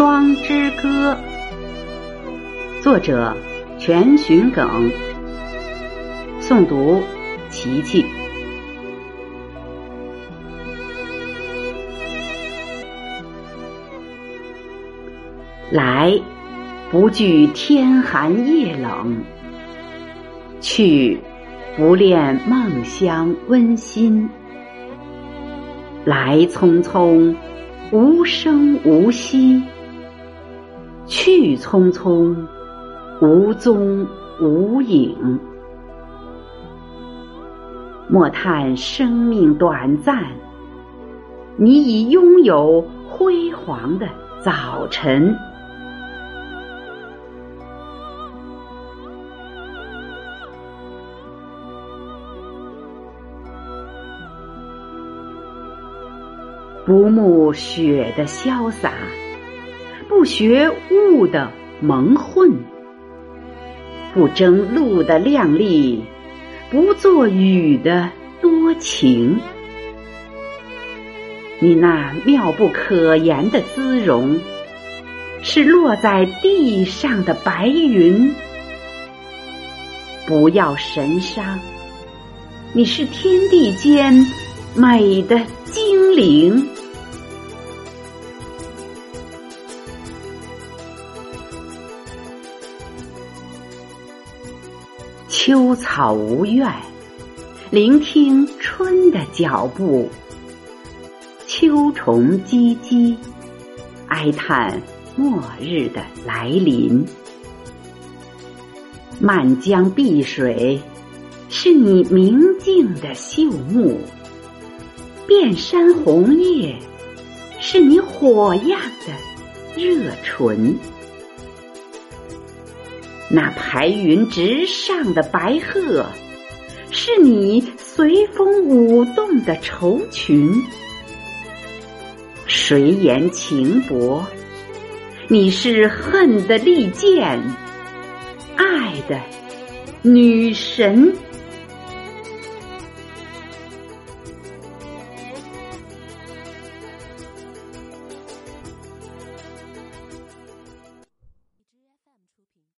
霜之歌》，作者全寻耿，诵读琪琪。来，不惧天寒夜冷；去，不恋梦乡温馨。来匆匆，无声无息；去匆匆，无踪无影。莫叹生命短暂，你已拥有辉煌的早晨。不慕雪的潇洒，不学雾的蒙混，不争路的靓丽，不做雨的多情。你那妙不可言的姿容，是落在地上的白云。不要神伤，你是天地间美的精灵。秋草无怨，聆听春的脚步；秋虫唧唧，哀叹末日的来临。漫江碧水，是你明净的秀目；遍山红叶，是你火样的热唇。那排云直上的白鹤，是你随风舞动的绸裙；谁言情薄？你是恨的利剑，爱的女神。